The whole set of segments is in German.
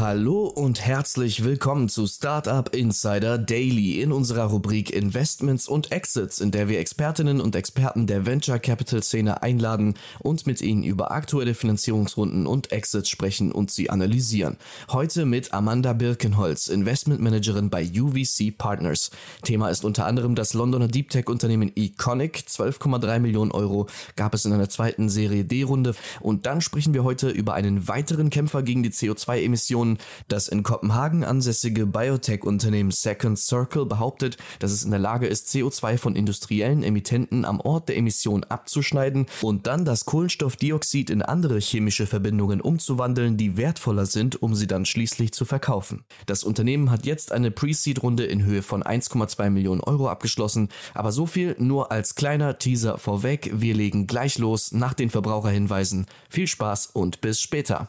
Hallo und herzlich willkommen zu Startup Insider Daily in unserer Rubrik Investments und Exits, in der wir Expertinnen und Experten der Venture Capital Szene einladen und mit ihnen über aktuelle Finanzierungsrunden und Exits sprechen und sie analysieren. Heute mit Amanda Birkenholz, Investmentmanagerin bei UVC Partners. Thema ist unter anderem das Londoner Deep Tech Unternehmen Econic. 12,3 Millionen Euro gab es in einer zweiten Serie D-Runde. Und dann sprechen wir heute über einen weiteren Kämpfer gegen die CO2-Emissionen das in Kopenhagen ansässige Biotech-Unternehmen Second Circle behauptet, dass es in der Lage ist, CO2 von industriellen Emittenten am Ort der Emission abzuschneiden und dann das Kohlenstoffdioxid in andere chemische Verbindungen umzuwandeln, die wertvoller sind, um sie dann schließlich zu verkaufen. Das Unternehmen hat jetzt eine Pre-Seed-Runde in Höhe von 1,2 Millionen Euro abgeschlossen, aber so viel nur als kleiner Teaser vorweg. Wir legen gleich los nach den Verbraucherhinweisen. Viel Spaß und bis später.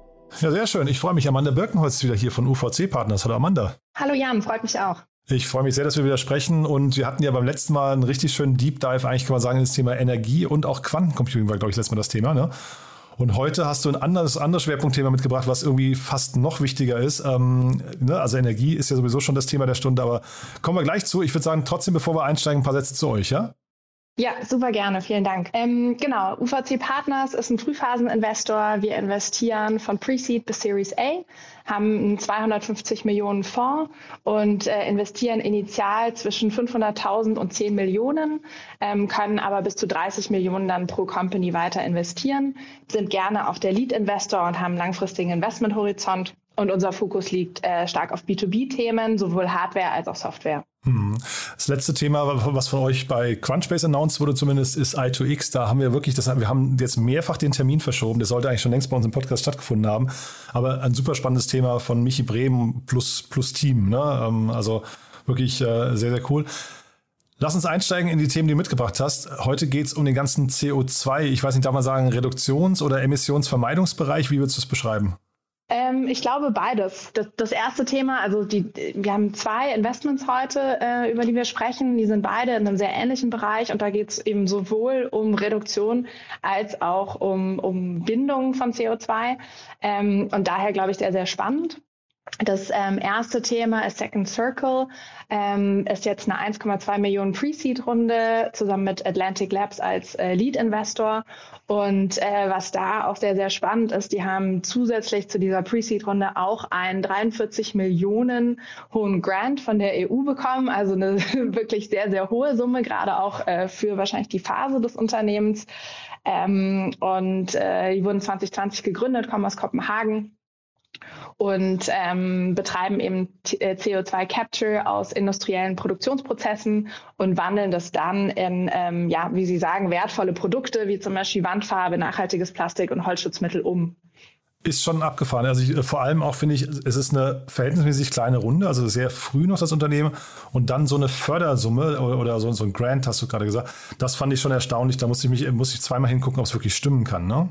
Ja, sehr schön. Ich freue mich. Amanda Birkenholz wieder hier von UVC Partners. Hallo Amanda. Hallo Jan, freut mich auch. Ich freue mich sehr, dass wir wieder sprechen und wir hatten ja beim letzten Mal einen richtig schönen Deep Dive, eigentlich kann man sagen, ins Thema Energie und auch Quantencomputing war, glaube ich, letztes Mal das Thema. Ne? Und heute hast du ein anderes, anderes Schwerpunktthema mitgebracht, was irgendwie fast noch wichtiger ist. Ähm, ne? Also Energie ist ja sowieso schon das Thema der Stunde, aber kommen wir gleich zu. Ich würde sagen, trotzdem, bevor wir einsteigen, ein paar Sätze zu euch, ja? Ja, super gerne, vielen Dank. Ähm, genau, UVC Partners ist ein Frühphaseninvestor. Wir investieren von Pre-Seed bis Series A, haben einen 250 Millionen Fonds und äh, investieren initial zwischen 500.000 und 10 Millionen, ähm, können aber bis zu 30 Millionen dann pro Company weiter investieren, sind gerne auch der Lead-Investor und haben langfristigen Investmenthorizont. Und unser Fokus liegt äh, stark auf B2B-Themen, sowohl Hardware als auch Software. Hm. Das letzte Thema, was von euch bei Crunchbase announced wurde, zumindest ist I2X. Da haben wir wirklich, das, wir haben jetzt mehrfach den Termin verschoben. Der sollte eigentlich schon längst bei uns im Podcast stattgefunden haben. Aber ein super spannendes Thema von Michi Bremen plus, plus Team. Ne? Ähm, also wirklich äh, sehr, sehr cool. Lass uns einsteigen in die Themen, die du mitgebracht hast. Heute geht es um den ganzen CO2, ich weiß nicht, darf man sagen, Reduktions- oder Emissionsvermeidungsbereich. Wie würdest du es beschreiben? Ähm, ich glaube beides. Das, das, erste Thema, also die, wir haben zwei Investments heute, äh, über die wir sprechen. Die sind beide in einem sehr ähnlichen Bereich und da geht es eben sowohl um Reduktion als auch um, um Bindung von CO2. Ähm, und daher glaube ich sehr, sehr spannend. Das ähm, erste Thema ist Second Circle, ähm, ist jetzt eine 1,2 Millionen Pre-Seed-Runde zusammen mit Atlantic Labs als äh, Lead-Investor. Und äh, was da auch sehr, sehr spannend ist, die haben zusätzlich zu dieser Pre-Seed-Runde auch einen 43 Millionen hohen Grant von der EU bekommen. Also eine wirklich sehr, sehr hohe Summe, gerade auch äh, für wahrscheinlich die Phase des Unternehmens. Ähm, und äh, die wurden 2020 gegründet, kommen aus Kopenhagen und ähm, betreiben eben äh, CO2-Capture aus industriellen Produktionsprozessen und wandeln das dann in, ähm, ja, wie Sie sagen, wertvolle Produkte wie zum Beispiel Wandfarbe, nachhaltiges Plastik und Holzschutzmittel um. Ist schon abgefahren. Also ich, vor allem auch finde ich, es ist eine verhältnismäßig kleine Runde, also sehr früh noch das Unternehmen und dann so eine Fördersumme oder, oder so, so ein Grant, hast du gerade gesagt. Das fand ich schon erstaunlich. Da musste ich mich, musste ich zweimal hingucken, ob es wirklich stimmen kann. Ne?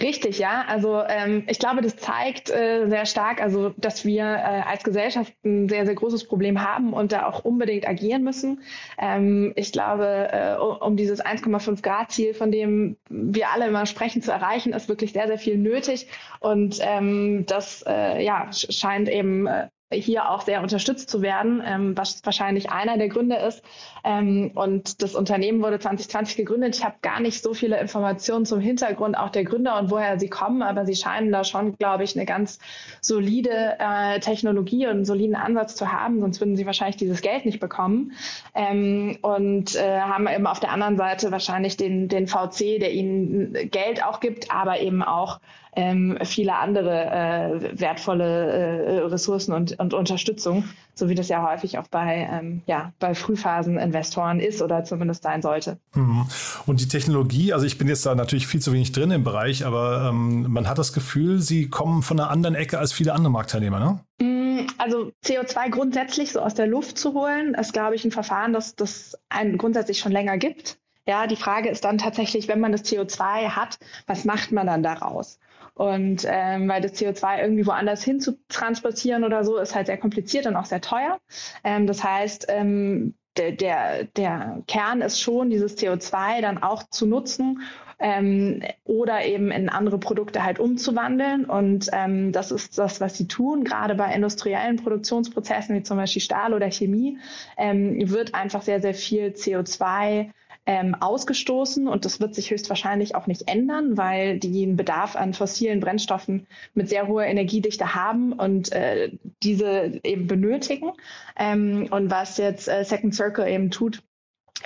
Richtig, ja. Also ähm, ich glaube, das zeigt äh, sehr stark, also dass wir äh, als Gesellschaft ein sehr, sehr großes Problem haben und da auch unbedingt agieren müssen. Ähm, ich glaube, äh, um dieses 1,5 Grad Ziel, von dem wir alle immer sprechen, zu erreichen, ist wirklich sehr, sehr viel nötig. Und ähm, das äh, ja, scheint eben äh, hier auch sehr unterstützt zu werden, ähm, was wahrscheinlich einer der Gründe ist. Ähm, und das Unternehmen wurde 2020 gegründet. Ich habe gar nicht so viele Informationen zum Hintergrund auch der Gründer und woher sie kommen, aber sie scheinen da schon, glaube ich, eine ganz solide äh, Technologie und einen soliden Ansatz zu haben, sonst würden sie wahrscheinlich dieses Geld nicht bekommen. Ähm, und äh, haben eben auf der anderen Seite wahrscheinlich den, den VC, der ihnen Geld auch gibt, aber eben auch ähm, viele andere äh, wertvolle äh, Ressourcen und, und Unterstützung, so wie das ja häufig auch bei, ähm, ja, bei Frühphasen-Investoren ist oder zumindest sein sollte. Mhm. Und die Technologie, also ich bin jetzt da natürlich viel zu wenig drin im Bereich, aber ähm, man hat das Gefühl, sie kommen von einer anderen Ecke als viele andere Marktteilnehmer, ne? Mm, also CO2 grundsätzlich so aus der Luft zu holen, ist, glaube ich, ein Verfahren, das das ein grundsätzlich schon länger gibt. Ja, die Frage ist dann tatsächlich, wenn man das CO2 hat, was macht man dann daraus? Und ähm, weil das CO2 irgendwie woanders hin zu transportieren oder so, ist halt sehr kompliziert und auch sehr teuer. Ähm, das heißt, ähm, der, der, der Kern ist schon, dieses CO2 dann auch zu nutzen ähm, oder eben in andere Produkte halt umzuwandeln. Und ähm, das ist das, was sie tun. Gerade bei industriellen Produktionsprozessen wie zum Beispiel Stahl oder Chemie ähm, wird einfach sehr, sehr viel CO2 ähm, ausgestoßen und das wird sich höchstwahrscheinlich auch nicht ändern, weil die einen Bedarf an fossilen Brennstoffen mit sehr hoher Energiedichte haben und äh, diese eben benötigen. Ähm, und was jetzt äh, Second Circle eben tut,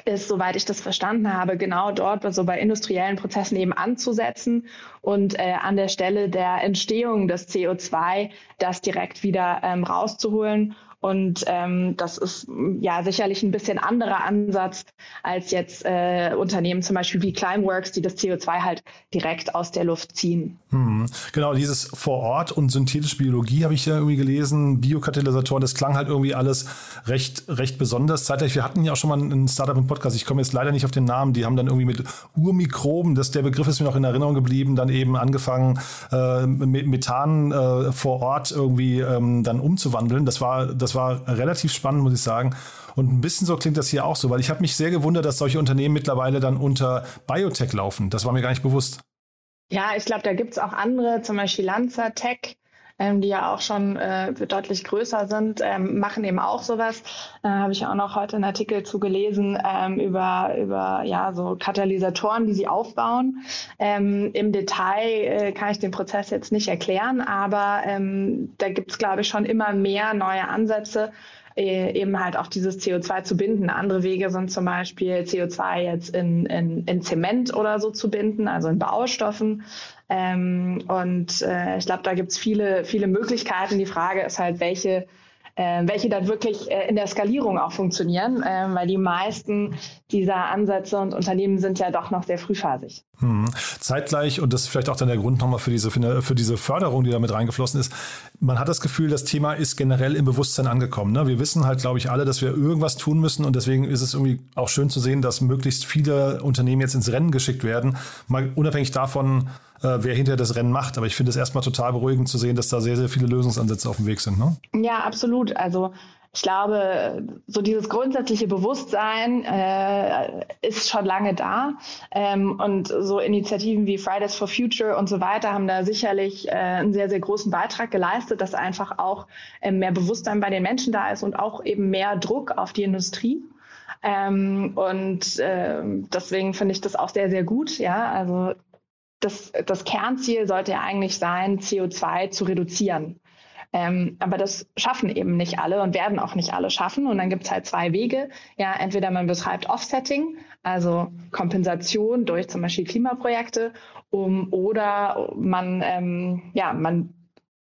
ist, soweit ich das verstanden habe, genau dort, so bei industriellen Prozessen eben anzusetzen und äh, an der Stelle der Entstehung des CO2 das direkt wieder ähm, rauszuholen und ähm, das ist ja sicherlich ein bisschen anderer Ansatz als jetzt äh, Unternehmen zum Beispiel wie Climeworks, die das CO2 halt direkt aus der Luft ziehen. Hm. Genau, dieses vor Ort und synthetische Biologie habe ich ja irgendwie gelesen, Biokatalysatoren, das klang halt irgendwie alles recht, recht besonders. Zeitgleich, wir hatten ja auch schon mal ein Startup im Podcast, ich komme jetzt leider nicht auf den Namen, die haben dann irgendwie mit Urmikroben, das, der Begriff ist mir noch in Erinnerung geblieben, dann eben angefangen, äh, Methan äh, vor Ort irgendwie ähm, dann umzuwandeln. Das war, das das war relativ spannend, muss ich sagen. Und ein bisschen so klingt das hier auch so, weil ich habe mich sehr gewundert, dass solche Unternehmen mittlerweile dann unter Biotech laufen. Das war mir gar nicht bewusst. Ja, ich glaube, da gibt es auch andere, zum Beispiel Lanza Tech, ähm, die ja auch schon äh, deutlich größer sind, ähm, machen eben auch sowas. Äh, habe ich auch noch heute einen Artikel zu gelesen ähm, über, über ja, so Katalysatoren, die sie aufbauen. Ähm, Im Detail äh, kann ich den Prozess jetzt nicht erklären, aber ähm, da gibt es, glaube ich, schon immer mehr neue Ansätze, äh, eben halt auch dieses CO2 zu binden. Andere Wege sind zum Beispiel CO2 jetzt in, in, in Zement oder so zu binden, also in Baustoffen. Ähm, und äh, ich glaube, da gibt es viele, viele Möglichkeiten. Die Frage ist halt, welche äh, welche dann wirklich äh, in der Skalierung auch funktionieren, äh, weil die meisten dieser Ansätze und Unternehmen sind ja doch noch sehr frühphasig. Hm. Zeitgleich, und das ist vielleicht auch dann der Grund nochmal für diese, für diese Förderung, die da mit reingeflossen ist, man hat das Gefühl, das Thema ist generell im Bewusstsein angekommen. Ne? Wir wissen halt, glaube ich, alle, dass wir irgendwas tun müssen und deswegen ist es irgendwie auch schön zu sehen, dass möglichst viele Unternehmen jetzt ins Rennen geschickt werden, mal unabhängig davon, äh, wer hinterher das Rennen macht. Aber ich finde es erstmal total beruhigend zu sehen, dass da sehr, sehr viele Lösungsansätze auf dem Weg sind. Ne? Ja, absolut. Also ich glaube, so dieses grundsätzliche Bewusstsein äh, ist schon lange da. Ähm, und so Initiativen wie Fridays for Future und so weiter haben da sicherlich äh, einen sehr, sehr großen Beitrag geleistet, dass einfach auch äh, mehr Bewusstsein bei den Menschen da ist und auch eben mehr Druck auf die Industrie. Ähm, und äh, deswegen finde ich das auch sehr, sehr gut. Ja, also das, das Kernziel sollte ja eigentlich sein, CO2 zu reduzieren. Ähm, aber das schaffen eben nicht alle und werden auch nicht alle schaffen. Und dann gibt es halt zwei Wege. Ja, entweder man betreibt Offsetting, also Kompensation durch zum Beispiel Klimaprojekte, um, oder man, ähm, ja, man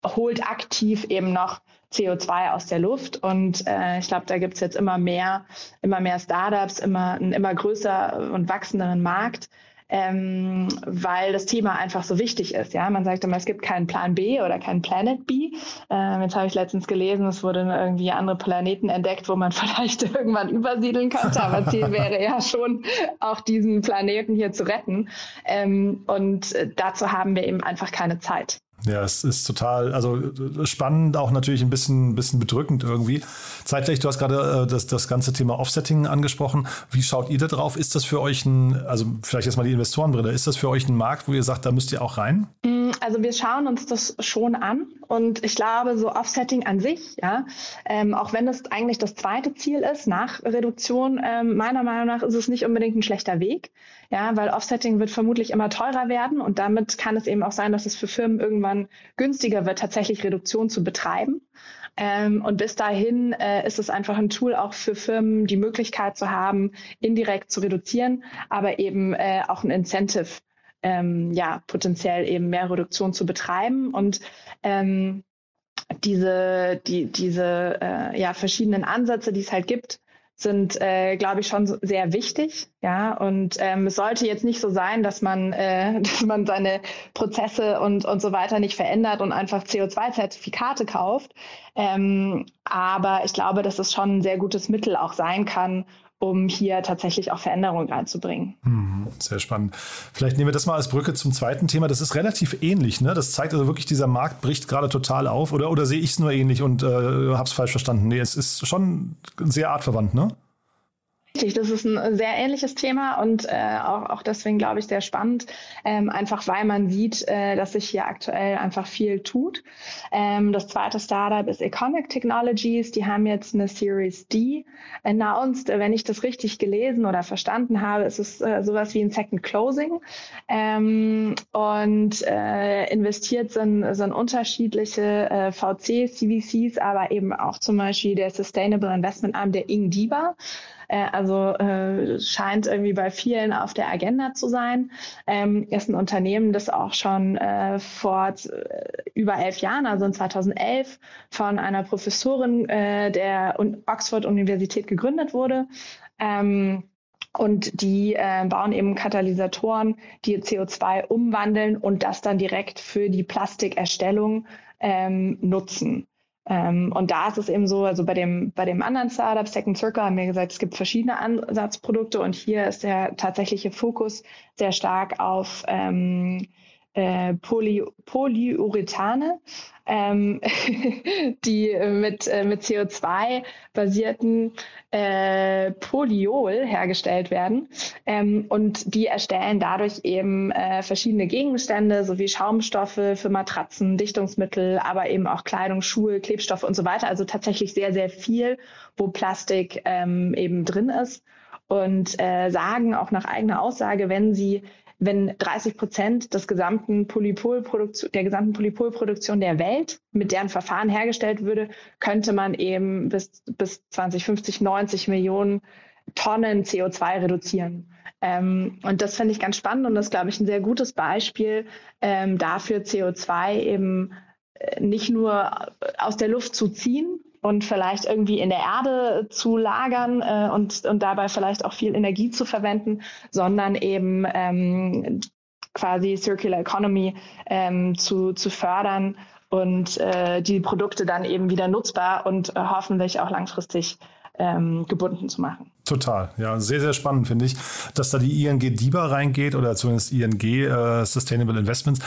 holt aktiv eben noch CO2 aus der Luft. Und äh, ich glaube, da gibt es jetzt immer mehr, immer mehr Startups, immer einen immer größer und wachsenderen Markt, ähm, weil das Thema einfach so wichtig ist. Ja, man sagt immer, es gibt keinen Plan B oder keinen Planet B. Ähm, jetzt habe ich letztens gelesen, es wurden irgendwie andere Planeten entdeckt, wo man vielleicht irgendwann übersiedeln könnte. Aber Ziel wäre ja schon, auch diesen Planeten hier zu retten. Ähm, und äh, dazu haben wir eben einfach keine Zeit. Ja, es ist total, also spannend, auch natürlich ein bisschen, bisschen bedrückend irgendwie. Zeitgleich, du hast gerade äh, das, das ganze Thema Offsetting angesprochen. Wie schaut ihr da drauf? Ist das für euch ein, also vielleicht jetzt mal die Investorenbrille, ist das für euch ein Markt, wo ihr sagt, da müsst ihr auch rein? Mm, also wir schauen uns das schon an und ich glaube, so Offsetting an sich, ja, ähm, auch wenn das eigentlich das zweite Ziel ist nach Reduktion, ähm, meiner Meinung nach ist es nicht unbedingt ein schlechter Weg, ja, weil Offsetting wird vermutlich immer teurer werden und damit kann es eben auch sein, dass es für Firmen irgendwann günstiger wird, tatsächlich Reduktion zu betreiben. Ähm, und bis dahin äh, ist es einfach ein Tool auch für Firmen, die Möglichkeit zu haben, indirekt zu reduzieren, aber eben äh, auch ein Incentive, ähm, ja, potenziell eben mehr Reduktion zu betreiben. Und ähm, diese, die, diese äh, ja, verschiedenen Ansätze, die es halt gibt, sind, äh, glaube ich, schon sehr wichtig. Ja, und ähm, es sollte jetzt nicht so sein, dass man, äh, dass man seine Prozesse und, und so weiter nicht verändert und einfach CO2-Zertifikate kauft. Ähm, aber ich glaube, dass es schon ein sehr gutes Mittel auch sein kann, um hier tatsächlich auch Veränderungen reinzubringen. Mhm, sehr spannend. Vielleicht nehmen wir das mal als Brücke zum zweiten Thema. Das ist relativ ähnlich. Ne? Das zeigt also wirklich, dieser Markt bricht gerade total auf. Oder, oder sehe ich es nur ähnlich und äh, habe es falsch verstanden? Nee, es ist schon sehr artverwandt, ne? Richtig, das ist ein sehr ähnliches Thema und äh, auch, auch deswegen glaube ich sehr spannend, ähm, einfach weil man sieht, äh, dass sich hier aktuell einfach viel tut. Ähm, das zweite Startup ist Econic Technologies, die haben jetzt eine Series D announced. Wenn ich das richtig gelesen oder verstanden habe, ist es äh, sowas wie ein Second Closing ähm, und äh, investiert sind, sind unterschiedliche äh, VCs, CVCs, aber eben auch zum Beispiel der Sustainable Investment Arm der Ingdiba. Äh, also äh, scheint irgendwie bei vielen auf der Agenda zu sein. Ähm, ist ein Unternehmen, das auch schon äh, vor äh, über elf Jahren, also in 2011, von einer Professorin äh, der Oxford-Universität gegründet wurde. Ähm, und die äh, bauen eben Katalysatoren, die CO2 umwandeln und das dann direkt für die Plastikerstellung ähm, nutzen. Ähm, und da ist es eben so, also bei dem, bei dem anderen Startup, Second Circle, haben wir gesagt, es gibt verschiedene Ansatzprodukte und hier ist der tatsächliche Fokus sehr stark auf ähm, äh, Poly, Polyurethane, ähm, die mit, äh, mit CO2-basierten äh, Polyol hergestellt werden. Ähm, und die erstellen dadurch eben äh, verschiedene Gegenstände sowie Schaumstoffe für Matratzen, Dichtungsmittel, aber eben auch Kleidung, Schuhe, Klebstoffe und so weiter. Also tatsächlich sehr, sehr viel, wo Plastik ähm, eben drin ist. Und äh, sagen auch nach eigener Aussage, wenn sie wenn 30 Prozent des gesamten der gesamten Polypolproduktion der Welt mit deren Verfahren hergestellt würde, könnte man eben bis, bis 2050 90 Millionen Tonnen CO2 reduzieren. Ähm, und das finde ich ganz spannend und das glaube ich, ein sehr gutes Beispiel ähm, dafür, CO2 eben äh, nicht nur aus der Luft zu ziehen, und vielleicht irgendwie in der Erde zu lagern äh, und, und dabei vielleicht auch viel Energie zu verwenden, sondern eben ähm, quasi Circular Economy ähm, zu, zu fördern und äh, die Produkte dann eben wieder nutzbar und äh, hoffentlich auch langfristig ähm, gebunden zu machen. Total, ja, sehr, sehr spannend finde ich, dass da die ING DIBA reingeht oder zumindest ING äh, Sustainable Investments.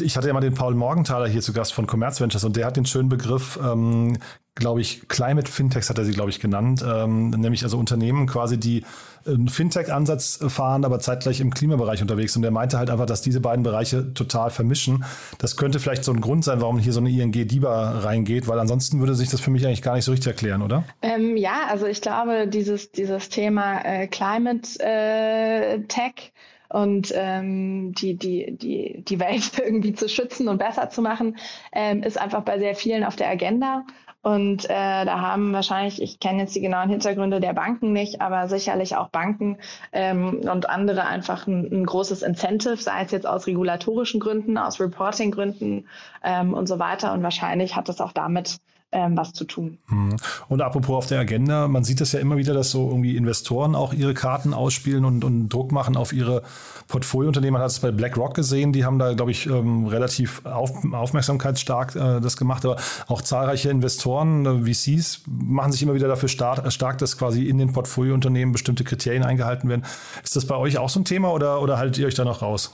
Ich hatte ja mal den Paul Morgenthaler hier zu Gast von Commerz Ventures und der hat den schönen Begriff ähm, glaube ich, Climate Fintechs hat er sie, glaube ich, genannt, ähm, nämlich also Unternehmen quasi, die einen Fintech-Ansatz fahren, aber zeitgleich im Klimabereich unterwegs. Und er meinte halt einfach, dass diese beiden Bereiche total vermischen. Das könnte vielleicht so ein Grund sein, warum hier so eine ING DIBA reingeht, weil ansonsten würde sich das für mich eigentlich gar nicht so richtig erklären, oder? Ähm, ja, also ich glaube, dieses, dieses Thema äh, Climate äh, Tech und ähm, die, die, die, die Welt irgendwie zu schützen und besser zu machen, ähm, ist einfach bei sehr vielen auf der Agenda. Und äh, da haben wahrscheinlich, ich kenne jetzt die genauen Hintergründe der Banken nicht, aber sicherlich auch Banken ähm, und andere einfach ein, ein großes Incentive, sei es jetzt aus regulatorischen Gründen, aus Reporting-Gründen ähm, und so weiter. Und wahrscheinlich hat es auch damit ähm, was zu tun. Mhm. Und apropos auf der Agenda, man sieht das ja immer wieder, dass so irgendwie Investoren auch ihre Karten ausspielen und, und Druck machen auf ihre Portfoliounternehmen. Man hat es bei BlackRock gesehen, die haben da, glaube ich, ähm, relativ auf, aufmerksamkeitsstark äh, das gemacht, aber auch zahlreiche Investoren, äh, VCs, machen sich immer wieder dafür stark, stark, dass quasi in den Portfoliounternehmen bestimmte Kriterien eingehalten werden. Ist das bei euch auch so ein Thema oder, oder haltet ihr euch da noch raus?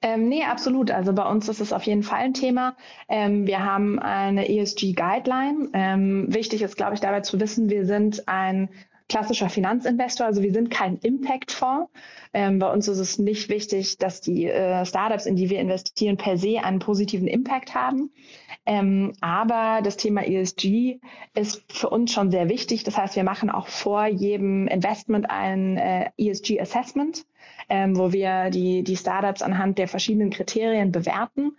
Ähm, nee, absolut. Also bei uns ist es auf jeden Fall ein Thema. Ähm, wir haben eine ESG-Guideline. Ähm, wichtig ist, glaube ich, dabei zu wissen, wir sind ein klassischer Finanzinvestor, also wir sind kein Impact-Fonds. Ähm, bei uns ist es nicht wichtig, dass die äh, Startups, in die wir investieren, per se einen positiven Impact haben. Ähm, aber das Thema ESG ist für uns schon sehr wichtig. Das heißt, wir machen auch vor jedem Investment ein äh, ESG-Assessment ähm, wo wir die, die Startups anhand der verschiedenen Kriterien bewerten.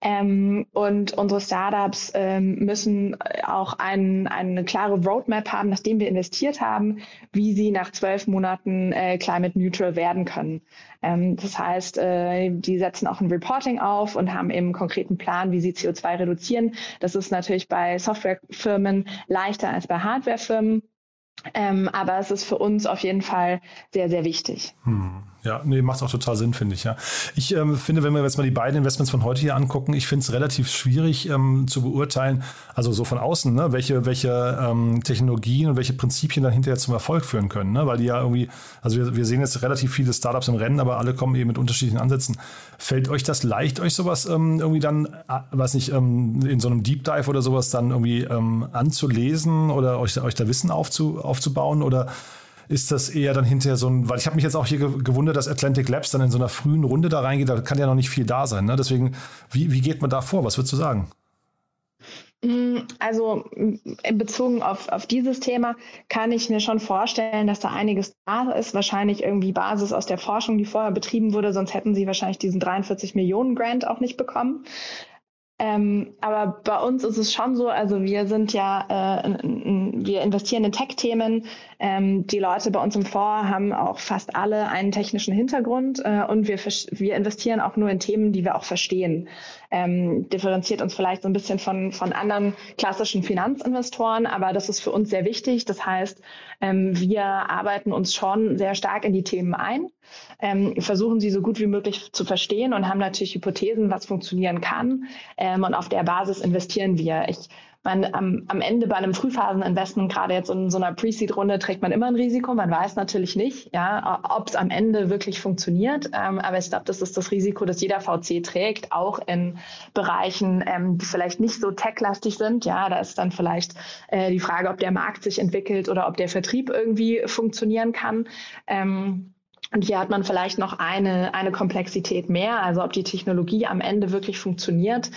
Ähm, und unsere Startups ähm, müssen auch ein, eine klare Roadmap haben, nachdem wir investiert haben, wie sie nach zwölf Monaten äh, climate neutral werden können. Ähm, das heißt, äh, die setzen auch ein Reporting auf und haben eben einen konkreten Plan, wie sie CO2 reduzieren. Das ist natürlich bei Softwarefirmen leichter als bei Hardwarefirmen. Ähm, aber es ist für uns auf jeden Fall sehr, sehr wichtig. Hm. Ja, nee, macht auch total Sinn, finde ich, ja. Ich ähm, finde, wenn wir jetzt mal die beiden Investments von heute hier angucken, ich finde es relativ schwierig ähm, zu beurteilen, also so von außen, ne, welche, welche ähm, Technologien und welche Prinzipien dann hinterher zum Erfolg führen können, ne? Weil die ja irgendwie, also wir, wir sehen jetzt relativ viele Startups im Rennen, aber alle kommen eben mit unterschiedlichen Ansätzen. Fällt euch das leicht, euch sowas ähm, irgendwie dann, äh, weiß nicht, ähm, in so einem Deep Dive oder sowas dann irgendwie ähm, anzulesen oder euch, euch da Wissen aufzu, aufzubauen oder ist das eher dann hinterher so ein, weil ich habe mich jetzt auch hier gewundert, dass Atlantic Labs dann in so einer frühen Runde da reingeht, da kann ja noch nicht viel da sein. Ne? Deswegen, wie, wie geht man da vor? Was würdest du sagen? Mm, also bezogen auf, auf dieses Thema kann ich mir schon vorstellen, dass da einiges da ist. Wahrscheinlich irgendwie Basis aus der Forschung, die vorher betrieben wurde, sonst hätten sie wahrscheinlich diesen 43 Millionen Grant auch nicht bekommen. Ähm, aber bei uns ist es schon so, also wir sind ja, äh, wir investieren in Tech-Themen. Ähm, die Leute bei uns im Fonds haben auch fast alle einen technischen Hintergrund äh, und wir, wir investieren auch nur in Themen, die wir auch verstehen. Ähm, differenziert uns vielleicht so ein bisschen von, von anderen klassischen Finanzinvestoren, aber das ist für uns sehr wichtig. Das heißt, ähm, wir arbeiten uns schon sehr stark in die Themen ein ähm, versuchen sie so gut wie möglich zu verstehen und haben natürlich Hypothesen, was funktionieren kann. Ähm, und auf der Basis investieren wir. Ich man am, am Ende bei einem Frühphaseninvestment, gerade jetzt in so einer Pre-Seed-Runde, trägt man immer ein Risiko. Man weiß natürlich nicht, ja, ob es am Ende wirklich funktioniert. Ähm, aber ich glaube, das ist das Risiko, das jeder VC trägt, auch in Bereichen, ähm, die vielleicht nicht so tech-lastig sind. Ja, da ist dann vielleicht äh, die Frage, ob der Markt sich entwickelt oder ob der Vertrieb irgendwie funktionieren kann. Ähm, und hier hat man vielleicht noch eine, eine Komplexität mehr, also ob die Technologie am Ende wirklich funktioniert.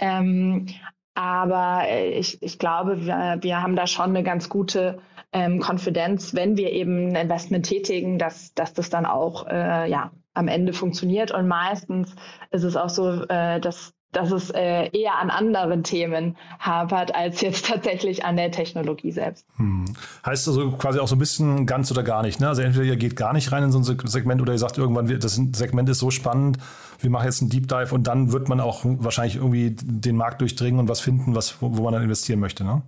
Ähm, aber ich, ich glaube, wir, wir haben da schon eine ganz gute ähm, Konfidenz, wenn wir eben ein Investment tätigen, dass, dass das dann auch äh, ja, am Ende funktioniert. Und meistens ist es auch so, äh, dass dass es äh, eher an anderen Themen hapert, als jetzt tatsächlich an der Technologie selbst. Hm. Heißt also quasi auch so ein bisschen ganz oder gar nicht. Ne? Also entweder ihr geht gar nicht rein in so ein Segment oder ihr sagt irgendwann, das Segment ist so spannend, wir machen jetzt einen Deep Dive und dann wird man auch wahrscheinlich irgendwie den Markt durchdringen und was finden, was, wo, wo man dann investieren möchte. Ne?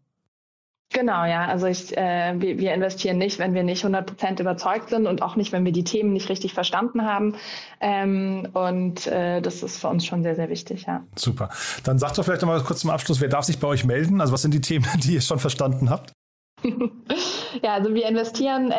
Genau, ja. Also ich, äh, wir, wir investieren nicht, wenn wir nicht 100 Prozent überzeugt sind und auch nicht, wenn wir die Themen nicht richtig verstanden haben. Ähm, und äh, das ist für uns schon sehr, sehr wichtig, ja. Super. Dann sagt doch vielleicht noch mal kurz zum Abschluss, wer darf sich bei euch melden? Also was sind die Themen, die ihr schon verstanden habt? Ja, also wir investieren äh,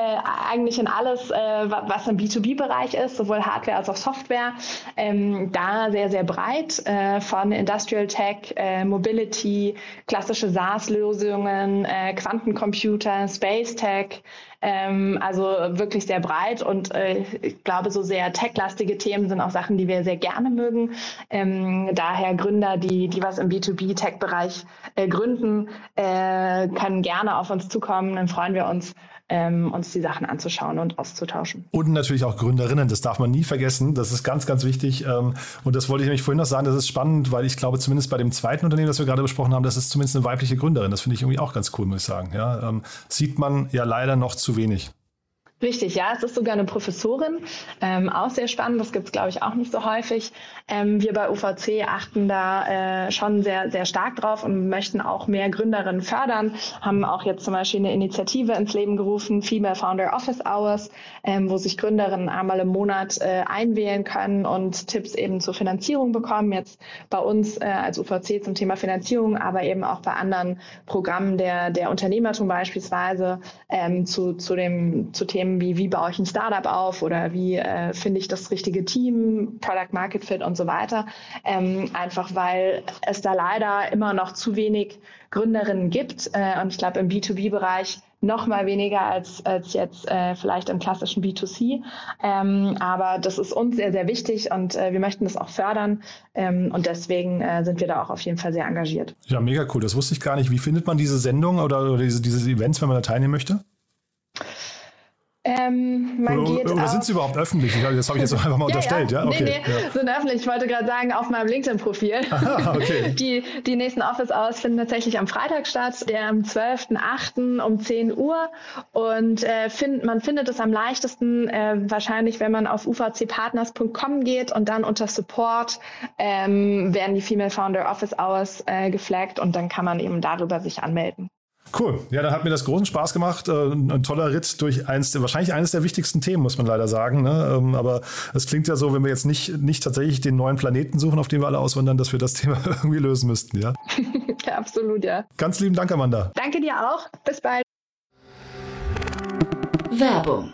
eigentlich in alles, äh, was im B2B-Bereich ist, sowohl Hardware als auch Software. Ähm, da sehr, sehr breit äh, von Industrial Tech, äh, Mobility, klassische SaaS-Lösungen, äh, Quantencomputer, Space Tech, ähm, also wirklich sehr breit und äh, ich glaube, so sehr tech-lastige Themen sind auch Sachen, die wir sehr gerne mögen. Ähm, daher Gründer, die, die was im B2B-Tech-Bereich äh, gründen, äh, können gerne auf uns zukommen. Dann freuen wir uns, ähm, uns die Sachen anzuschauen und auszutauschen. Und natürlich auch Gründerinnen, das darf man nie vergessen. Das ist ganz, ganz wichtig. Ähm, und das wollte ich nämlich vorhin noch sagen, das ist spannend, weil ich glaube, zumindest bei dem zweiten Unternehmen, das wir gerade besprochen haben, das ist zumindest eine weibliche Gründerin. Das finde ich irgendwie auch ganz cool, muss ich sagen. Ja, ähm, sieht man ja leider noch zu wenig. Richtig, ja, es ist sogar eine Professorin, ähm, auch sehr spannend, das gibt es, glaube ich, auch nicht so häufig. Ähm, wir bei UVC achten da äh, schon sehr, sehr stark drauf und möchten auch mehr Gründerinnen fördern, haben auch jetzt zum Beispiel eine Initiative ins Leben gerufen, Female Founder Office Hours, ähm, wo sich Gründerinnen einmal im Monat äh, einwählen können und Tipps eben zur Finanzierung bekommen. Jetzt bei uns äh, als UVC zum Thema Finanzierung, aber eben auch bei anderen Programmen der, der Unternehmertum beispielsweise ähm, zu, zu, dem, zu Themen wie, wie baue ich ein Startup auf oder wie äh, finde ich das richtige Team, Product Market Fit und so weiter. Ähm, einfach weil es da leider immer noch zu wenig Gründerinnen gibt. Äh, und ich glaube, im B2B-Bereich noch mal weniger als, als jetzt äh, vielleicht im klassischen B2C. Ähm, aber das ist uns sehr, sehr wichtig und äh, wir möchten das auch fördern. Ähm, und deswegen äh, sind wir da auch auf jeden Fall sehr engagiert. Ja, mega cool. Das wusste ich gar nicht. Wie findet man diese Sendung oder, oder diese, diese Events, wenn man da teilnehmen möchte? Ähm, man oder, geht oder sind sie überhaupt öffentlich? Das habe ich jetzt einfach mal unterstellt, ja? Okay, Okay. nee, nee, ja. sind öffentlich. Ich wollte gerade sagen, auf meinem LinkedIn-Profil. Okay. Die, die nächsten Office Hours finden tatsächlich am Freitag statt, der am 12.08. um 10 Uhr. Und äh, find, man findet es am leichtesten äh, wahrscheinlich, wenn man auf uvcpartners.com geht und dann unter Support ähm, werden die Female Founder Office Hours äh, geflaggt und dann kann man eben darüber sich anmelden. Cool. Ja, dann hat mir das großen Spaß gemacht. Äh, Ein toller Ritt durch eins, der- wahrscheinlich eines der wichtigsten Themen, muss man leider sagen. Ne? Ähm, Aber es klingt ja so, wenn wir jetzt nicht, nicht tatsächlich den neuen Planeten suchen, auf den wir alle auswandern, dass wir das Thema irgendwie lösen müssten. Ja. ja, absolut, ja. Ganz lieben Dank, Amanda. Danke dir auch. Bis bald. Werbung.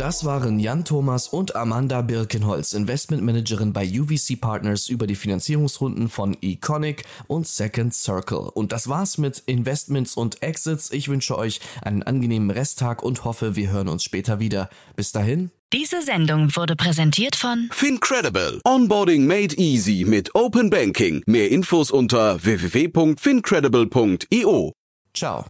Das waren Jan Thomas und Amanda Birkenholz, Investmentmanagerin bei UVC Partners über die Finanzierungsrunden von Econic und Second Circle. Und das war's mit Investments und Exits. Ich wünsche euch einen angenehmen Resttag und hoffe, wir hören uns später wieder. Bis dahin. Diese Sendung wurde präsentiert von Fincredible. Onboarding made easy mit Open Banking. Mehr Infos unter www.fincredible.io. Ciao.